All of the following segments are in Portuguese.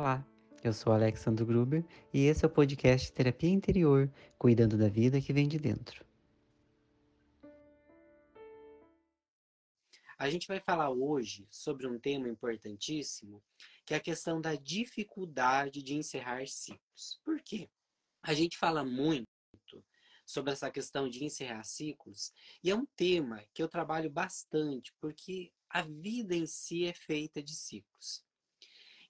Olá, eu sou Alexandre Gruber e esse é o podcast Terapia Interior, cuidando da vida que vem de dentro. A gente vai falar hoje sobre um tema importantíssimo, que é a questão da dificuldade de encerrar ciclos. Por quê? A gente fala muito sobre essa questão de encerrar ciclos e é um tema que eu trabalho bastante, porque a vida em si é feita de ciclos.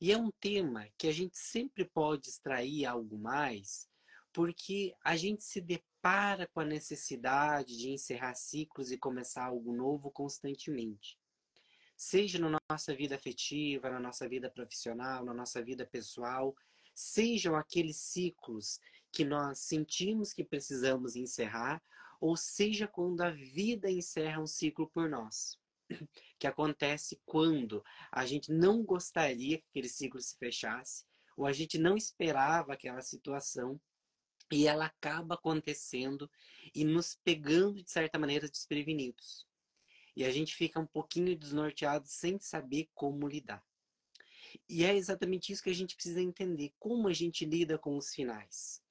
E é um tema que a gente sempre pode extrair algo mais, porque a gente se depara com a necessidade de encerrar ciclos e começar algo novo constantemente. Seja na nossa vida afetiva, na nossa vida profissional, na nossa vida pessoal, sejam aqueles ciclos que nós sentimos que precisamos encerrar, ou seja quando a vida encerra um ciclo por nós que acontece quando a gente não gostaria que aquele ciclo se fechasse, ou a gente não esperava aquela situação e ela acaba acontecendo e nos pegando de certa maneira desprevenidos. E a gente fica um pouquinho desnorteado sem saber como lidar. E é exatamente isso que a gente precisa entender, como a gente lida com os finais.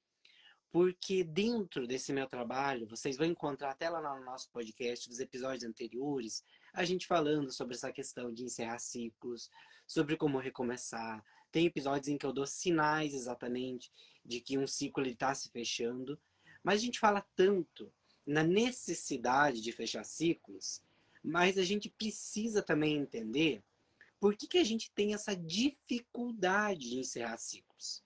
Porque dentro desse meu trabalho, vocês vão encontrar até lá no nosso podcast, dos episódios anteriores, a gente falando sobre essa questão de encerrar ciclos, sobre como recomeçar. Tem episódios em que eu dou sinais exatamente de que um ciclo está se fechando. Mas a gente fala tanto na necessidade de fechar ciclos, mas a gente precisa também entender por que, que a gente tem essa dificuldade de encerrar ciclos.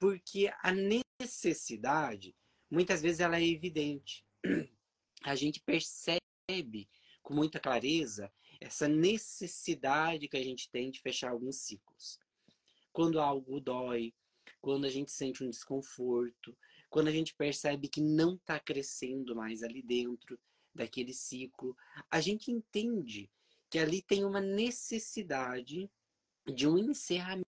Porque a necessidade, muitas vezes, ela é evidente. A gente percebe com muita clareza essa necessidade que a gente tem de fechar alguns ciclos. Quando algo dói, quando a gente sente um desconforto, quando a gente percebe que não está crescendo mais ali dentro daquele ciclo, a gente entende que ali tem uma necessidade de um encerramento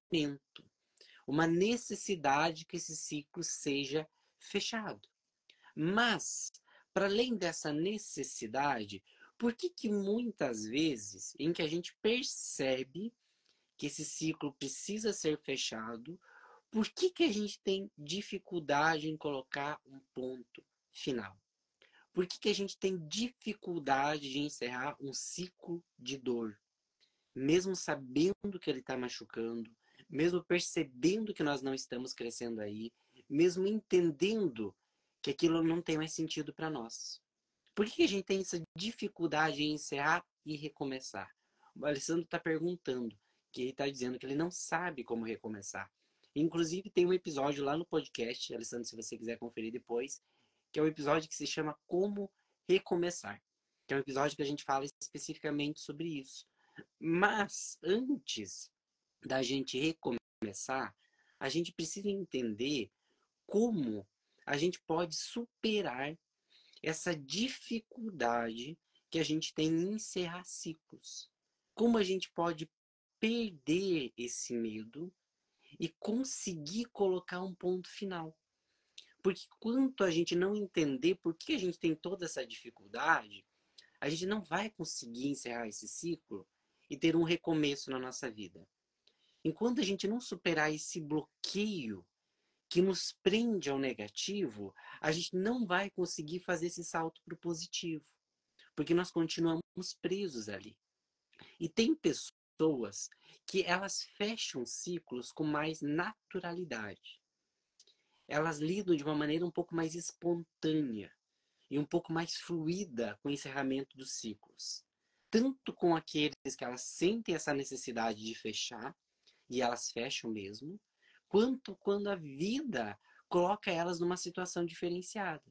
uma necessidade que esse ciclo seja fechado. Mas, para além dessa necessidade, por que que muitas vezes em que a gente percebe que esse ciclo precisa ser fechado, por que que a gente tem dificuldade em colocar um ponto final? Por que que a gente tem dificuldade de encerrar um ciclo de dor? Mesmo sabendo que ele está machucando, mesmo percebendo que nós não estamos crescendo aí, mesmo entendendo que aquilo não tem mais sentido para nós. Por que a gente tem essa dificuldade em encerrar e recomeçar? O Alessandro está perguntando, que ele está dizendo que ele não sabe como recomeçar. Inclusive, tem um episódio lá no podcast, Alessandro, se você quiser conferir depois, que é um episódio que se chama Como Recomeçar. Que é um episódio que a gente fala especificamente sobre isso. Mas, antes da gente recomeçar, a gente precisa entender como a gente pode superar essa dificuldade que a gente tem em encerrar ciclos. Como a gente pode perder esse medo e conseguir colocar um ponto final. Porque quanto a gente não entender por que a gente tem toda essa dificuldade, a gente não vai conseguir encerrar esse ciclo e ter um recomeço na nossa vida. Enquanto a gente não superar esse bloqueio que nos prende ao negativo, a gente não vai conseguir fazer esse salto para o positivo, porque nós continuamos presos ali. E tem pessoas que elas fecham ciclos com mais naturalidade. Elas lidam de uma maneira um pouco mais espontânea e um pouco mais fluida com o encerramento dos ciclos. Tanto com aqueles que elas sentem essa necessidade de fechar, e elas fecham mesmo, quanto quando a vida coloca elas numa situação diferenciada.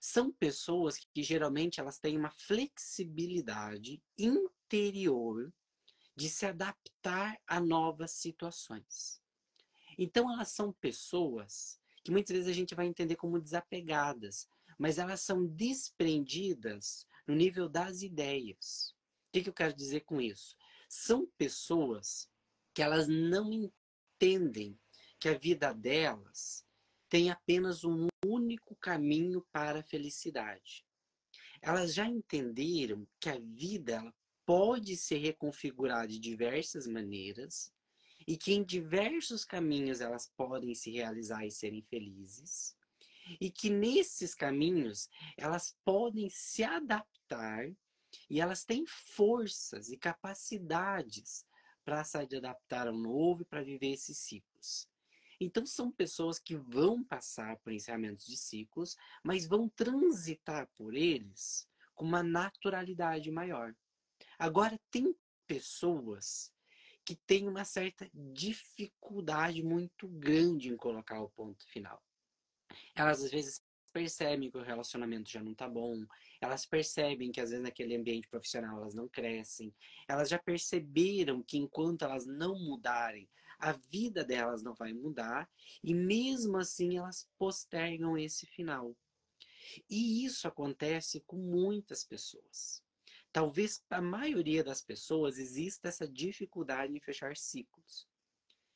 São pessoas que geralmente elas têm uma flexibilidade interior de se adaptar a novas situações. Então elas são pessoas que muitas vezes a gente vai entender como desapegadas, mas elas são desprendidas no nível das ideias. O que, que eu quero dizer com isso? São pessoas que elas não entendem que a vida delas tem apenas um único caminho para a felicidade. Elas já entenderam que a vida ela pode ser reconfigurada de diversas maneiras e que em diversos caminhos elas podem se realizar e serem felizes, e que nesses caminhos elas podem se adaptar e elas têm forças e capacidades para se adaptar ao novo e para viver esses ciclos. Então, são pessoas que vão passar por encerramentos de ciclos, mas vão transitar por eles com uma naturalidade maior. Agora, tem pessoas que têm uma certa dificuldade muito grande em colocar o ponto final. Elas, às vezes, percebem que o relacionamento já não está bom, elas percebem que às vezes naquele ambiente profissional elas não crescem, elas já perceberam que enquanto elas não mudarem, a vida delas não vai mudar e mesmo assim elas postergam esse final. E isso acontece com muitas pessoas. Talvez a maioria das pessoas exista essa dificuldade em fechar ciclos.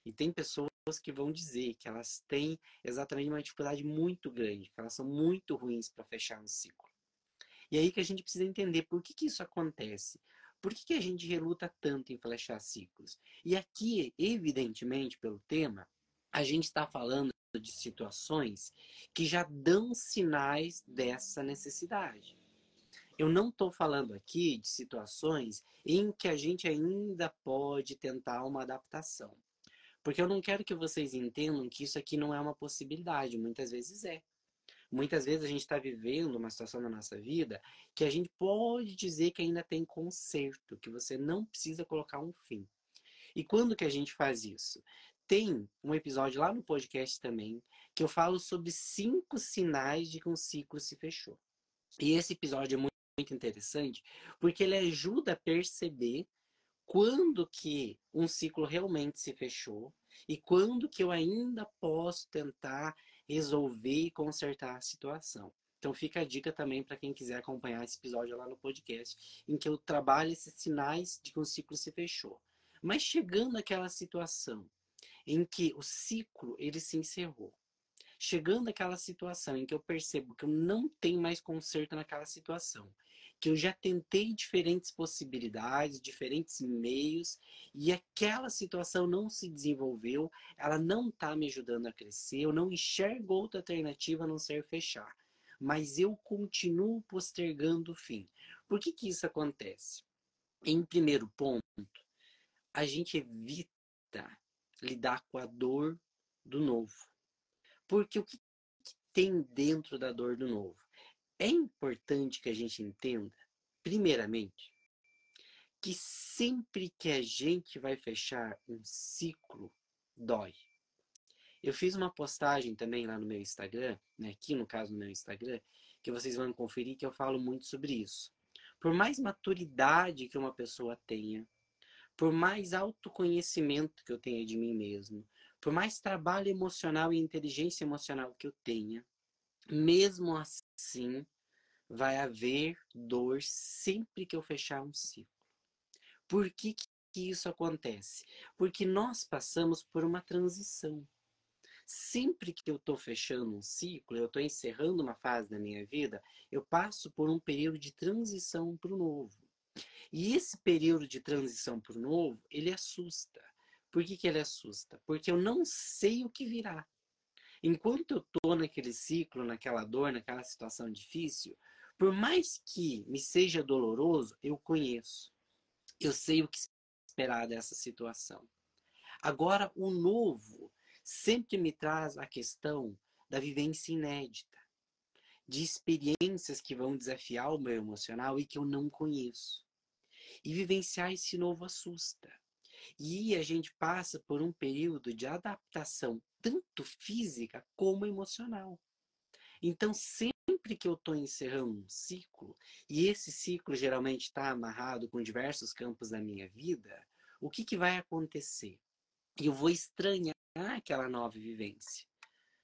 E tem pessoas que vão dizer que elas têm exatamente uma dificuldade muito grande, que elas são muito ruins para fechar um ciclo. E aí que a gente precisa entender por que, que isso acontece. Por que, que a gente reluta tanto em flechar ciclos? E aqui, evidentemente, pelo tema, a gente está falando de situações que já dão sinais dessa necessidade. Eu não estou falando aqui de situações em que a gente ainda pode tentar uma adaptação. Porque eu não quero que vocês entendam que isso aqui não é uma possibilidade, muitas vezes é. Muitas vezes a gente está vivendo uma situação na nossa vida que a gente pode dizer que ainda tem conserto, que você não precisa colocar um fim. E quando que a gente faz isso? Tem um episódio lá no podcast também que eu falo sobre cinco sinais de que um ciclo se fechou. E esse episódio é muito interessante porque ele ajuda a perceber quando que um ciclo realmente se fechou e quando que eu ainda posso tentar resolver e consertar a situação. Então fica a dica também para quem quiser acompanhar esse episódio lá no podcast, em que eu trabalho esses sinais de que um ciclo se fechou. Mas chegando àquela situação em que o ciclo ele se encerrou, chegando àquela situação em que eu percebo que eu não tenho mais conserto naquela situação, que eu já tentei diferentes possibilidades, diferentes meios, e aquela situação não se desenvolveu, ela não está me ajudando a crescer, eu não enxergo outra alternativa a não ser fechar. Mas eu continuo postergando o fim. Por que, que isso acontece? Em primeiro ponto, a gente evita lidar com a dor do novo. Porque o que tem dentro da dor do novo? É importante que a gente entenda, primeiramente, que sempre que a gente vai fechar um ciclo, dói. Eu fiz uma postagem também lá no meu Instagram, né, aqui no caso no meu Instagram, que vocês vão conferir que eu falo muito sobre isso. Por mais maturidade que uma pessoa tenha, por mais autoconhecimento que eu tenha de mim mesmo, por mais trabalho emocional e inteligência emocional que eu tenha, mesmo assim, vai haver dor sempre que eu fechar um ciclo. Por que, que isso acontece? Porque nós passamos por uma transição. Sempre que eu estou fechando um ciclo, eu estou encerrando uma fase da minha vida, eu passo por um período de transição para o novo. E esse período de transição para o novo, ele assusta. Por que, que ele assusta? Porque eu não sei o que virá. Enquanto eu estou naquele ciclo, naquela dor, naquela situação difícil, por mais que me seja doloroso, eu conheço. Eu sei o que esperar dessa situação. Agora, o novo sempre me traz a questão da vivência inédita, de experiências que vão desafiar o meu emocional e que eu não conheço. E vivenciar esse novo assusta. E a gente passa por um período de adaptação, tanto física como emocional. Então, sempre que eu estou encerrando um ciclo, e esse ciclo geralmente está amarrado com diversos campos da minha vida, o que, que vai acontecer? Eu vou estranhar aquela nova vivência.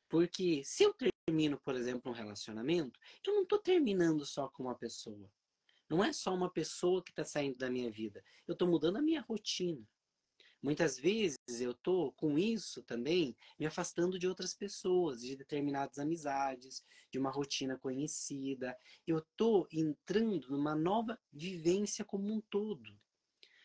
Porque se eu termino, por exemplo, um relacionamento, eu não estou terminando só com uma pessoa. Não é só uma pessoa que está saindo da minha vida. Eu estou mudando a minha rotina. Muitas vezes eu tô com isso também me afastando de outras pessoas, de determinadas amizades, de uma rotina conhecida. Eu tô entrando numa nova vivência como um todo.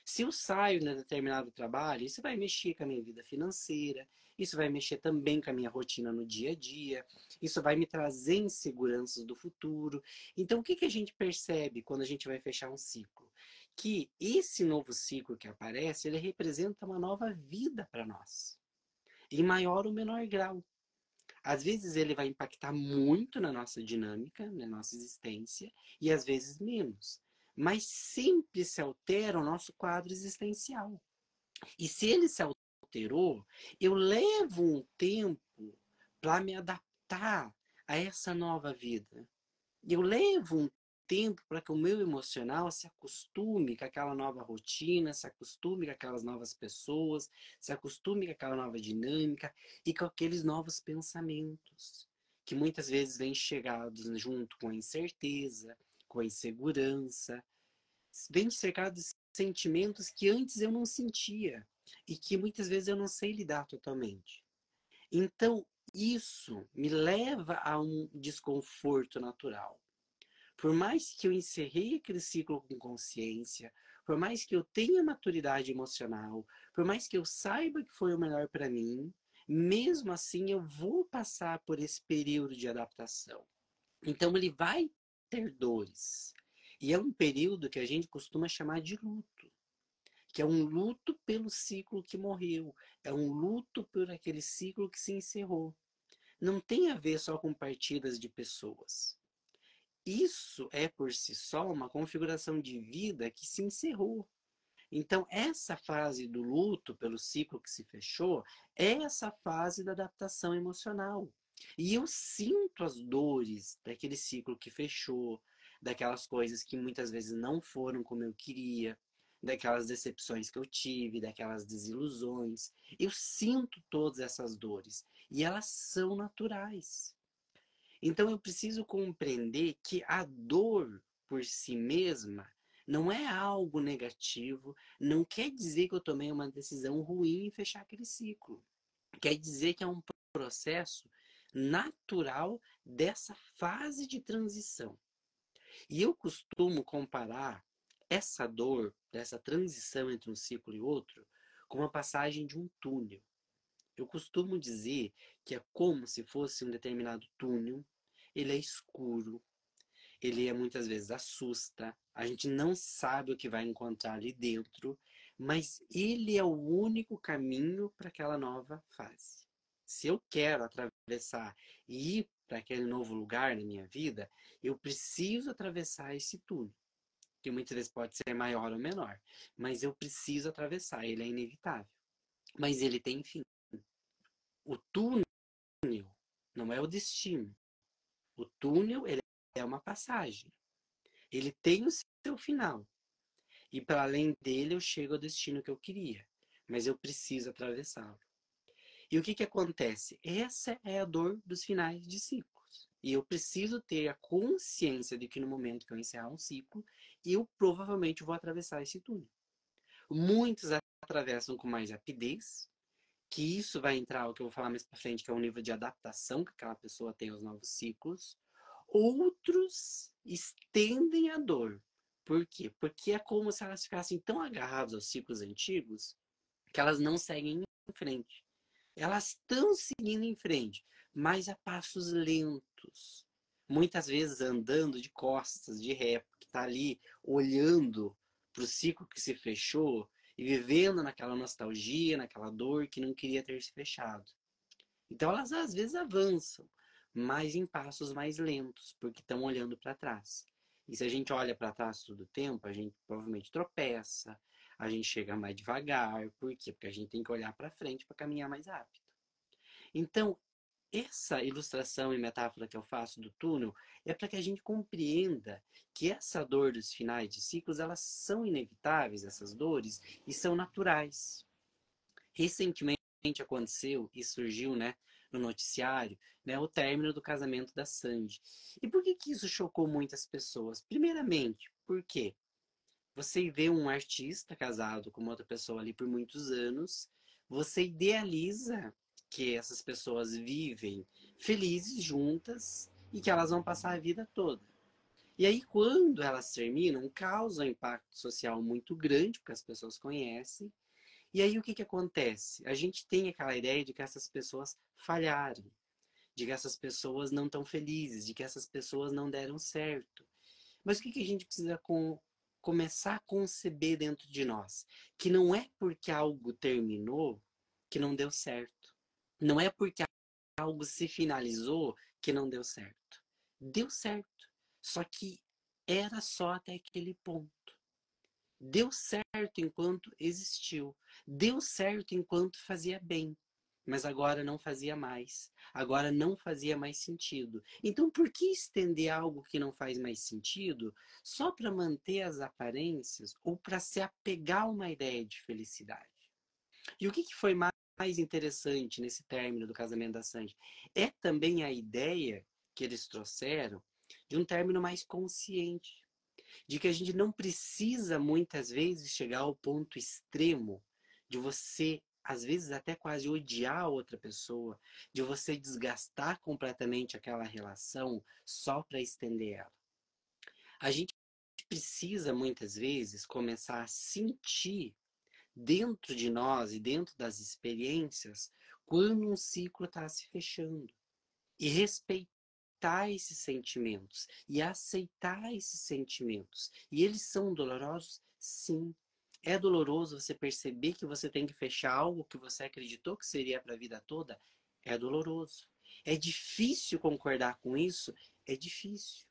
Se eu saio de determinado trabalho, isso vai mexer com a minha vida financeira, isso vai mexer também com a minha rotina no dia a dia, isso vai me trazer inseguranças do futuro. Então, o que, que a gente percebe quando a gente vai fechar um ciclo? Que esse novo ciclo que aparece, ele representa uma nova vida para nós, em maior ou menor grau. Às vezes ele vai impactar muito na nossa dinâmica, na nossa existência, e às vezes menos mas sempre se altera o nosso quadro existencial. E se ele se alterou, eu levo um tempo para me adaptar a essa nova vida. Eu levo um tempo para que o meu emocional se acostume com aquela nova rotina, se acostume com aquelas novas pessoas, se acostume com aquela nova dinâmica e com aqueles novos pensamentos que muitas vezes vêm chegados junto com a incerteza, com a insegurança, vem cercado de sentimentos que antes eu não sentia e que muitas vezes eu não sei lidar totalmente. Então, isso me leva a um desconforto natural. Por mais que eu encerrei aquele ciclo com consciência, por mais que eu tenha maturidade emocional, por mais que eu saiba que foi o melhor para mim, mesmo assim eu vou passar por esse período de adaptação. Então ele vai ter dores. E é um período que a gente costuma chamar de luto, que é um luto pelo ciclo que morreu, é um luto por aquele ciclo que se encerrou. Não tem a ver só com partidas de pessoas. Isso é por si só uma configuração de vida que se encerrou. Então, essa fase do luto pelo ciclo que se fechou é essa fase da adaptação emocional. E eu sinto as dores daquele ciclo que fechou, daquelas coisas que muitas vezes não foram como eu queria, daquelas decepções que eu tive, daquelas desilusões. Eu sinto todas essas dores e elas são naturais. Então eu preciso compreender que a dor por si mesma não é algo negativo, não quer dizer que eu tomei uma decisão ruim em fechar aquele ciclo. Quer dizer que é um processo natural dessa fase de transição. E eu costumo comparar essa dor, dessa transição entre um ciclo e outro, com uma passagem de um túnel. Eu costumo dizer que é como se fosse um determinado túnel, ele é escuro, ele é muitas vezes assusta, a gente não sabe o que vai encontrar ali dentro, mas ele é o único caminho para aquela nova fase. Se eu quero atravessar e ir para aquele novo lugar na minha vida, eu preciso atravessar esse túnel. Que muitas vezes pode ser maior ou menor, mas eu preciso atravessar, ele é inevitável. Mas ele tem fim. O túnel não é o destino. O túnel ele é uma passagem. Ele tem o seu final. E para além dele eu chego ao destino que eu queria, mas eu preciso atravessá-lo. E o que, que acontece? Essa é a dor dos finais de ciclos. E eu preciso ter a consciência de que no momento que eu encerrar um ciclo, eu provavelmente vou atravessar esse túnel. Muitos atravessam com mais rapidez, que isso vai entrar, o que eu vou falar mais para frente, que é o nível de adaptação que aquela pessoa tem aos novos ciclos. Outros estendem a dor. Por quê? Porque é como se elas ficassem tão agarradas aos ciclos antigos que elas não seguem em frente. Elas estão seguindo em frente, mas a passos lentos. Muitas vezes andando de costas, de ré, porque está ali olhando para o ciclo que se fechou e vivendo naquela nostalgia, naquela dor que não queria ter se fechado. Então elas às vezes avançam, mas em passos mais lentos, porque estão olhando para trás. E se a gente olha para trás todo o tempo, a gente provavelmente tropeça, a gente chega mais devagar. Por quê? Porque a gente tem que olhar para frente para caminhar mais rápido. Então, essa ilustração e metáfora que eu faço do túnel é para que a gente compreenda que essa dor dos finais de ciclos, elas são inevitáveis, essas dores, e são naturais. Recentemente aconteceu e surgiu, né, no noticiário, né, o término do casamento da Sandy. E por que que isso chocou muitas pessoas? Primeiramente, porque você vê um artista casado com outra pessoa ali por muitos anos, você idealiza que essas pessoas vivem felizes juntas e que elas vão passar a vida toda. E aí, quando elas terminam, causa um impacto social muito grande, porque as pessoas conhecem. E aí, o que, que acontece? A gente tem aquela ideia de que essas pessoas falharam, de que essas pessoas não estão felizes, de que essas pessoas não deram certo. Mas o que, que a gente precisa com, começar a conceber dentro de nós? Que não é porque algo terminou que não deu certo. Não é porque algo se finalizou que não deu certo. Deu certo. Só que era só até aquele ponto. Deu certo enquanto existiu. Deu certo enquanto fazia bem. Mas agora não fazia mais. Agora não fazia mais sentido. Então, por que estender algo que não faz mais sentido só para manter as aparências ou para se apegar a uma ideia de felicidade? E o que, que foi mais mais interessante nesse término do casamento da Sandy é também a ideia que eles trouxeram de um término mais consciente, de que a gente não precisa muitas vezes chegar ao ponto extremo de você às vezes até quase odiar a outra pessoa, de você desgastar completamente aquela relação só para estender ela. A gente precisa muitas vezes começar a sentir dentro de nós e dentro das experiências quando um ciclo está se fechando. E respeitar esses sentimentos e aceitar esses sentimentos. E eles são dolorosos? Sim. É doloroso você perceber que você tem que fechar algo que você acreditou que seria para a vida toda? É doloroso. É difícil concordar com isso? É difícil.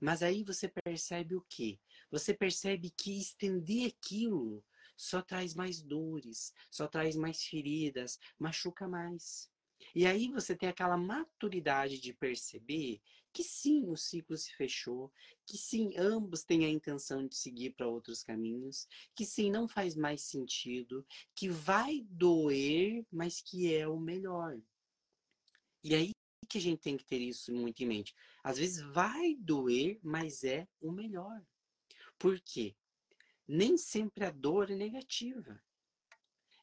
Mas aí você percebe o quê? Você percebe que estender aquilo só traz mais dores, só traz mais feridas, machuca mais. E aí você tem aquela maturidade de perceber que sim, o ciclo se fechou, que sim, ambos têm a intenção de seguir para outros caminhos, que sim, não faz mais sentido, que vai doer, mas que é o melhor. E aí que a gente tem que ter isso muito em mente. Às vezes vai doer, mas é o melhor. Por quê? Nem sempre a dor é negativa.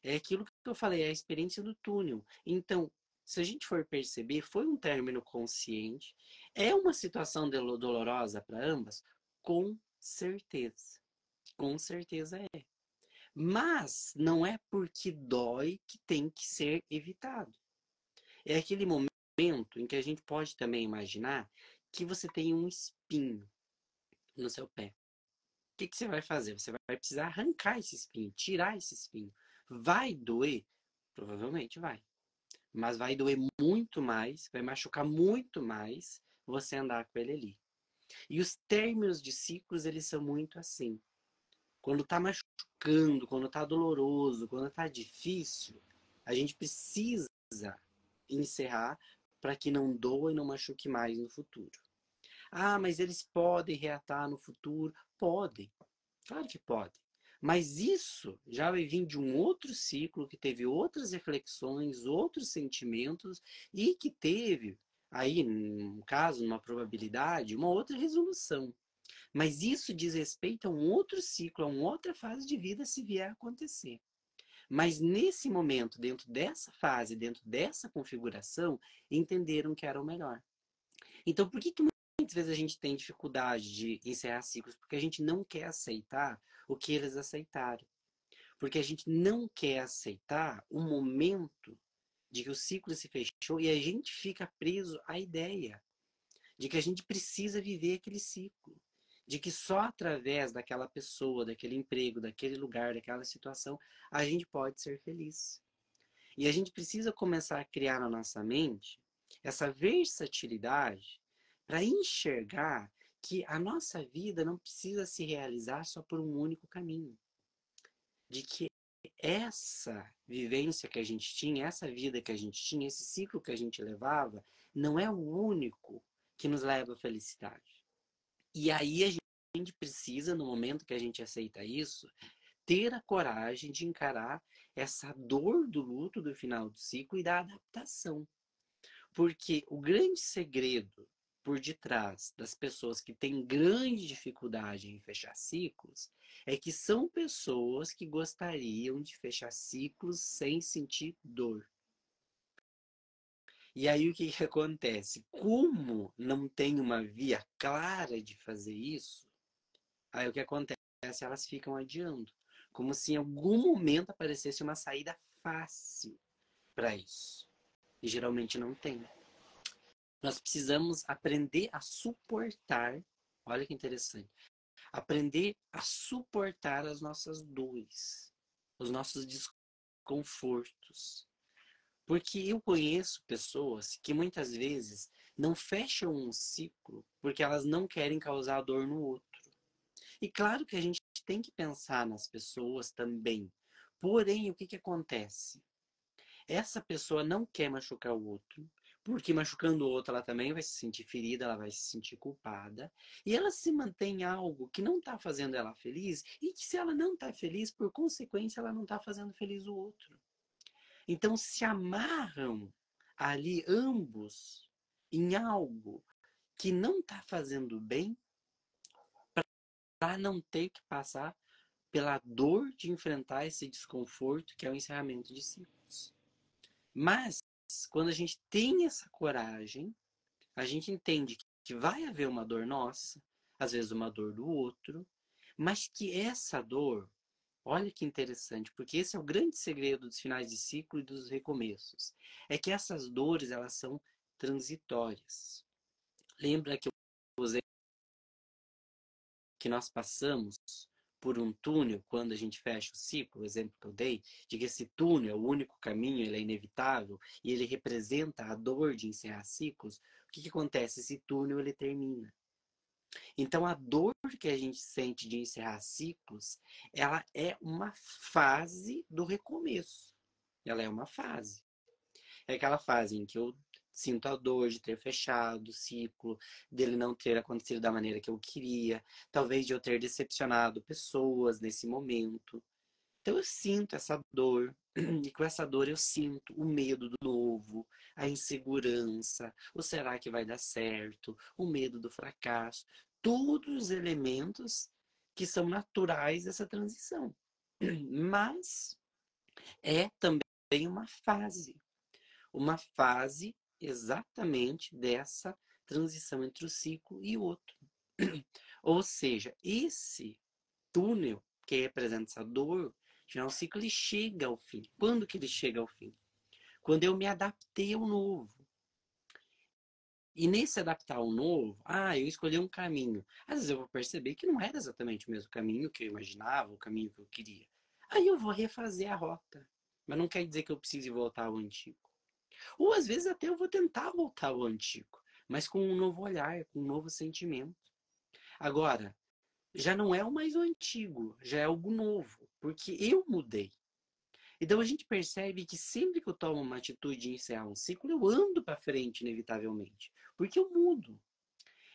É aquilo que eu falei, é a experiência do túnel. Então, se a gente for perceber, foi um término consciente. É uma situação dolorosa para ambas? Com certeza. Com certeza é. Mas não é porque dói que tem que ser evitado. É aquele momento em que a gente pode também imaginar que você tem um espinho no seu pé que, que você vai fazer? Você vai precisar arrancar esse espinho, tirar esse espinho. Vai doer? Provavelmente vai. Mas vai doer muito mais, vai machucar muito mais você andar com ele ali. E os términos de ciclos, eles são muito assim. Quando tá machucando, quando tá doloroso, quando tá difícil, a gente precisa encerrar para que não doa e não machuque mais no futuro. Ah, mas eles podem reatar no futuro. Podem, claro que podem. Mas isso já vai vir de um outro ciclo que teve outras reflexões, outros sentimentos e que teve, aí, no caso, numa probabilidade, uma outra resolução. Mas isso diz respeito a um outro ciclo, a uma outra fase de vida se vier a acontecer. Mas nesse momento, dentro dessa fase, dentro dessa configuração, entenderam que era o melhor. Então, por que, que muitas vezes a gente tem dificuldade de encerrar ciclos porque a gente não quer aceitar o que eles aceitaram. Porque a gente não quer aceitar o momento de que o ciclo se fechou e a gente fica preso à ideia de que a gente precisa viver aquele ciclo. De que só através daquela pessoa, daquele emprego, daquele lugar, daquela situação, a gente pode ser feliz. E a gente precisa começar a criar na nossa mente essa versatilidade para enxergar que a nossa vida não precisa se realizar só por um único caminho. De que essa vivência que a gente tinha, essa vida que a gente tinha, esse ciclo que a gente levava, não é o único que nos leva à felicidade. E aí a gente precisa, no momento que a gente aceita isso, ter a coragem de encarar essa dor do luto do final do ciclo e da adaptação. Porque o grande segredo por detrás das pessoas que têm grande dificuldade em fechar ciclos é que são pessoas que gostariam de fechar ciclos sem sentir dor. E aí o que, que acontece? Como não tem uma via clara de fazer isso, aí o que acontece? Elas ficam adiando. Como se em algum momento aparecesse uma saída fácil para isso. E geralmente não tem. Nós precisamos aprender a suportar. Olha que interessante. Aprender a suportar as nossas dores, os nossos desconfortos. Porque eu conheço pessoas que muitas vezes não fecham um ciclo porque elas não querem causar dor no outro. E claro que a gente tem que pensar nas pessoas também. Porém, o que, que acontece? Essa pessoa não quer machucar o outro, porque machucando o outro ela também vai se sentir ferida, ela vai se sentir culpada, e ela se mantém algo que não está fazendo ela feliz, e que se ela não está feliz, por consequência, ela não está fazendo feliz o outro. Então se amarram ali ambos em algo que não está fazendo bem para não ter que passar pela dor de enfrentar esse desconforto que é o encerramento de ciclos. Mas quando a gente tem essa coragem, a gente entende que vai haver uma dor nossa, às vezes uma dor do outro, mas que essa dor, olha que interessante, porque esse é o grande segredo dos finais de ciclo e dos recomeços, é que essas dores elas são transitórias. Lembra que eu usei que nós passamos por um túnel quando a gente fecha o ciclo, o exemplo que eu dei, de que esse túnel é o único caminho, ele é inevitável e ele representa a dor de encerrar ciclos, o que, que acontece? Esse túnel ele termina. Então a dor que a gente sente de encerrar ciclos, ela é uma fase do recomeço. Ela é uma fase. É aquela fase em que eu sinto a dor de ter fechado o ciclo, dele não ter acontecido da maneira que eu queria, talvez de eu ter decepcionado pessoas nesse momento. Então eu sinto essa dor, e com essa dor eu sinto o medo do novo, a insegurança, o será que vai dar certo, o medo do fracasso, todos os elementos que são naturais dessa transição. Mas é também uma fase, uma fase exatamente dessa transição entre o ciclo e o outro. Ou seja, esse túnel que representa essa dor, final, o ciclo ele chega ao fim. Quando que ele chega ao fim? Quando eu me adaptei ao novo. E nesse adaptar ao novo, ah, eu escolhi um caminho. Às vezes eu vou perceber que não era exatamente o mesmo caminho que eu imaginava, o caminho que eu queria. Aí eu vou refazer a rota. Mas não quer dizer que eu precise voltar ao antigo. Ou às vezes até eu vou tentar voltar ao antigo, mas com um novo olhar, com um novo sentimento. Agora, já não é o mais o antigo, já é algo novo, porque eu mudei. Então a gente percebe que sempre que eu tomo uma atitude de encerrar um ciclo, eu ando para frente inevitavelmente, porque eu mudo.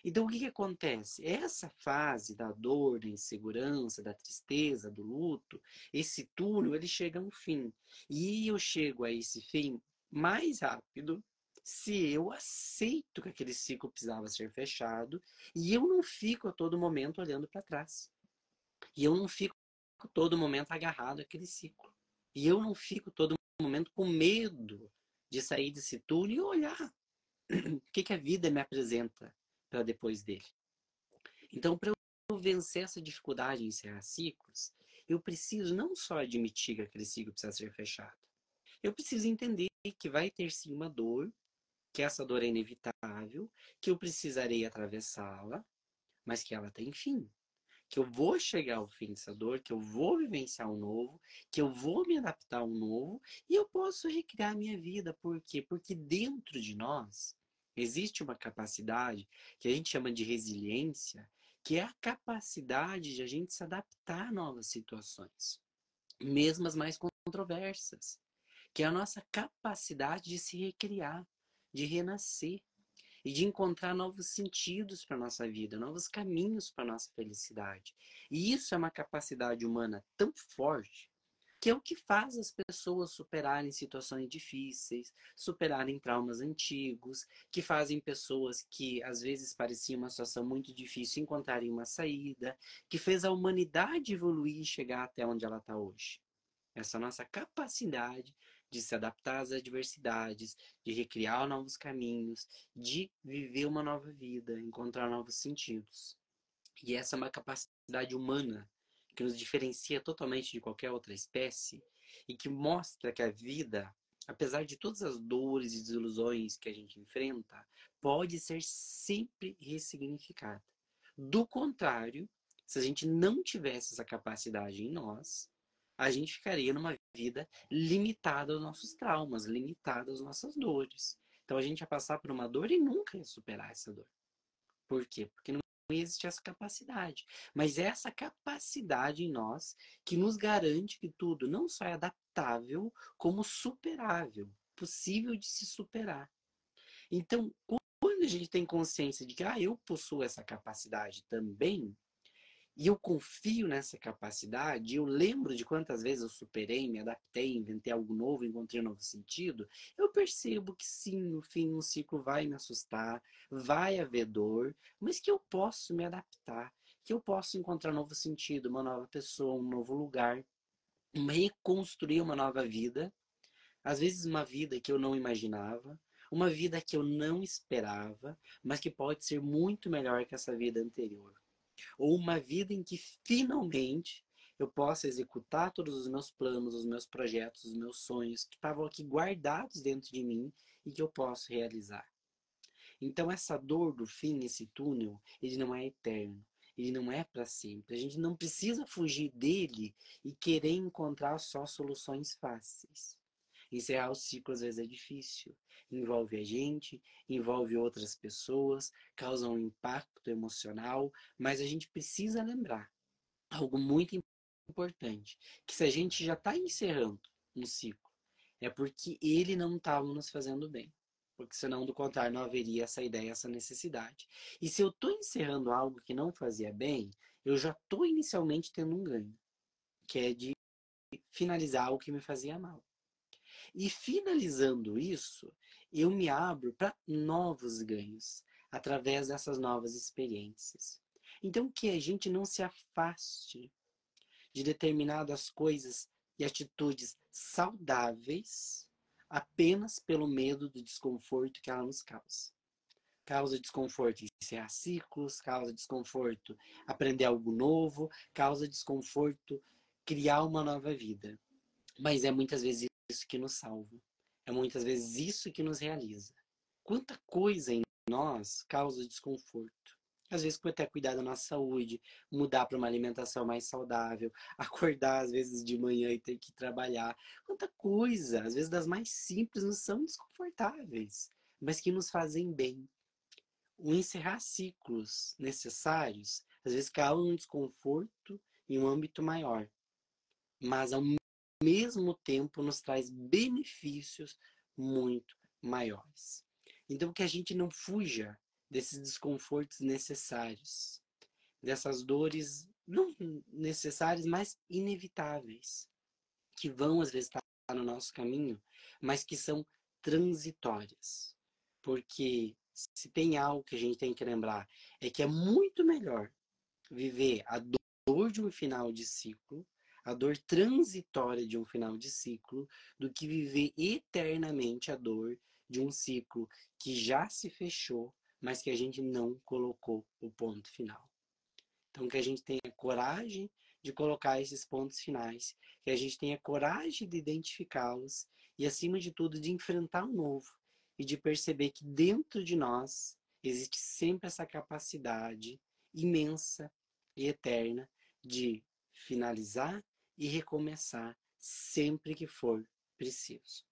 Então o que, que acontece? Essa fase da dor, da insegurança, da tristeza, do luto, esse túnel, ele chega a um fim. E eu chego a esse fim mais rápido se eu aceito que aquele ciclo precisava ser fechado e eu não fico a todo momento olhando para trás. E eu não fico a todo momento agarrado àquele ciclo. E eu não fico todo momento com medo de sair desse túnel e olhar o que, que a vida me apresenta para depois dele. Então, para eu vencer essa dificuldade em encerrar ciclos, eu preciso não só admitir que aquele ciclo precisa ser fechado, eu preciso entender que vai ter sim uma dor, que essa dor é inevitável, que eu precisarei atravessá-la, mas que ela tem fim. Que eu vou chegar ao fim dessa dor, que eu vou vivenciar um novo, que eu vou me adaptar a um novo e eu posso recriar a minha vida. Por quê? Porque dentro de nós existe uma capacidade que a gente chama de resiliência, que é a capacidade de a gente se adaptar a novas situações, mesmo as mais controversas que é a nossa capacidade de se recriar, de renascer e de encontrar novos sentidos para nossa vida, novos caminhos para nossa felicidade. E isso é uma capacidade humana tão forte que é o que faz as pessoas superarem situações difíceis, superarem traumas antigos, que fazem pessoas que às vezes pareciam uma situação muito difícil encontrarem uma saída, que fez a humanidade evoluir e chegar até onde ela está hoje. Essa nossa capacidade de se adaptar às adversidades, de recriar novos caminhos, de viver uma nova vida, encontrar novos sentidos. E essa é uma capacidade humana que nos diferencia totalmente de qualquer outra espécie e que mostra que a vida, apesar de todas as dores e desilusões que a gente enfrenta, pode ser sempre ressignificada. Do contrário, se a gente não tivesse essa capacidade em nós, a gente ficaria numa vida limitada aos nossos traumas, limitada às nossas dores. Então a gente ia passar por uma dor e nunca ia superar essa dor. Por quê? Porque não existe essa capacidade. Mas é essa capacidade em nós que nos garante que tudo não só é adaptável, como superável, possível de se superar. Então, quando a gente tem consciência de que ah, eu possuo essa capacidade também, e eu confio nessa capacidade, eu lembro de quantas vezes eu superei, me adaptei, inventei algo novo, encontrei um novo sentido. Eu percebo que sim, no fim, um ciclo vai me assustar, vai haver dor, mas que eu posso me adaptar, que eu posso encontrar um novo sentido, uma nova pessoa, um novo lugar, reconstruir uma nova vida. Às vezes, uma vida que eu não imaginava, uma vida que eu não esperava, mas que pode ser muito melhor que essa vida anterior ou uma vida em que finalmente eu possa executar todos os meus planos, os meus projetos, os meus sonhos que estavam aqui guardados dentro de mim e que eu posso realizar. Então essa dor do fim, esse túnel, ele não é eterno, ele não é para sempre. A gente não precisa fugir dele e querer encontrar só soluções fáceis. Encerrar o ciclo às vezes é difícil. Envolve a gente, envolve outras pessoas, causa um impacto emocional, mas a gente precisa lembrar algo muito importante, que se a gente já está encerrando um ciclo, é porque ele não estava nos fazendo bem. Porque senão, do contrário, não haveria essa ideia, essa necessidade. E se eu estou encerrando algo que não fazia bem, eu já estou inicialmente tendo um ganho, que é de finalizar o que me fazia mal. E finalizando isso, eu me abro para novos ganhos através dessas novas experiências. Então, que a gente não se afaste de determinadas coisas e atitudes saudáveis apenas pelo medo do desconforto que ela nos causa. Causa desconforto encerrar ciclos, causa desconforto aprender algo novo, causa desconforto criar uma nova vida. Mas é muitas vezes isso que nos salva. É muitas vezes isso que nos realiza. Quanta coisa em nós causa desconforto. Às vezes, até cuidar da nossa saúde, mudar para uma alimentação mais saudável, acordar às vezes de manhã e ter que trabalhar. Quanta coisa, às vezes das mais simples, não são desconfortáveis, mas que nos fazem bem. O encerrar ciclos necessários, às vezes causa um desconforto em um âmbito maior. Mas ao mesmo tempo nos traz benefícios muito maiores. Então, que a gente não fuja desses desconfortos necessários, dessas dores não necessárias, mas inevitáveis, que vão às vezes estar no nosso caminho, mas que são transitórias. Porque se tem algo que a gente tem que lembrar, é que é muito melhor viver a dor de um final de ciclo a dor transitória de um final de ciclo do que viver eternamente a dor de um ciclo que já se fechou, mas que a gente não colocou o ponto final. Então, que a gente tenha coragem de colocar esses pontos finais, que a gente tenha coragem de identificá-los e, acima de tudo, de enfrentar o novo e de perceber que dentro de nós existe sempre essa capacidade imensa e eterna de finalizar e recomeçar sempre que for preciso.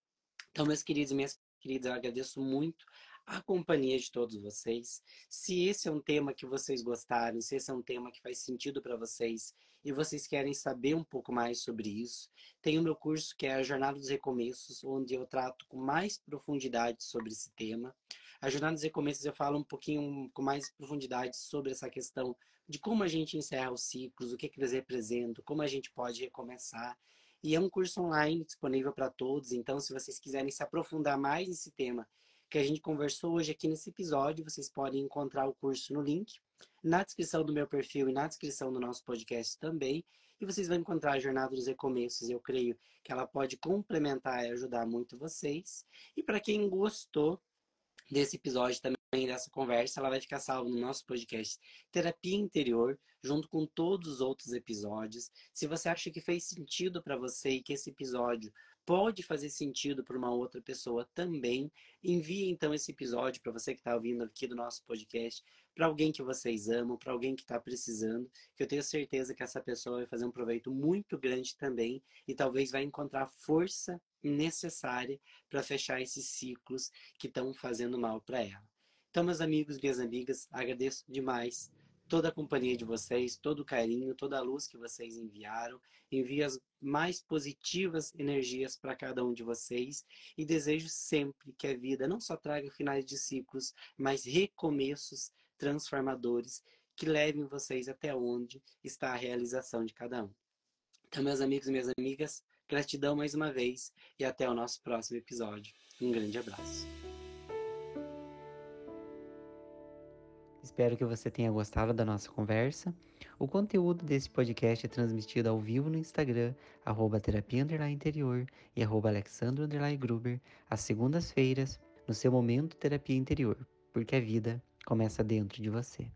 Então, meus queridos e minhas queridas, eu agradeço muito a companhia de todos vocês. Se esse é um tema que vocês gostaram, se esse é um tema que faz sentido para vocês e vocês querem saber um pouco mais sobre isso, tem o meu curso que é a Jornada dos Recomeços, onde eu trato com mais profundidade sobre esse tema. A Jornada dos Recomeços eu falo um pouquinho com mais profundidade sobre essa questão de como a gente encerra os ciclos, o que, que eles representam, como a gente pode recomeçar. E é um curso online disponível para todos, então se vocês quiserem se aprofundar mais nesse tema que a gente conversou hoje aqui nesse episódio. Vocês podem encontrar o curso no link, na descrição do meu perfil e na descrição do nosso podcast também. E vocês vão encontrar a Jornada dos Recomeços. Eu creio que ela pode complementar e ajudar muito vocês. E para quem gostou desse episódio também, dessa conversa, ela vai ficar salva no nosso podcast Terapia Interior, junto com todos os outros episódios. Se você acha que fez sentido para você e que esse episódio pode fazer sentido para uma outra pessoa também, envie então esse episódio para você que está ouvindo aqui do nosso podcast, para alguém que vocês amam, para alguém que está precisando, que eu tenho certeza que essa pessoa vai fazer um proveito muito grande também e talvez vai encontrar força necessária para fechar esses ciclos que estão fazendo mal para ela. Então, meus amigos, minhas amigas, agradeço demais toda a companhia de vocês, todo o carinho, toda a luz que vocês enviaram. Envio as mais positivas energias para cada um de vocês e desejo sempre que a vida não só traga finais de ciclos, mas recomeços transformadores que levem vocês até onde está a realização de cada um. Então, meus amigos e minhas amigas, gratidão mais uma vez e até o nosso próximo episódio. Um grande abraço. Espero que você tenha gostado da nossa conversa. O conteúdo desse podcast é transmitido ao vivo no Instagram, arroba terapia interior e arroba alexandro gruber, às segundas-feiras, no seu momento terapia interior, porque a vida começa dentro de você.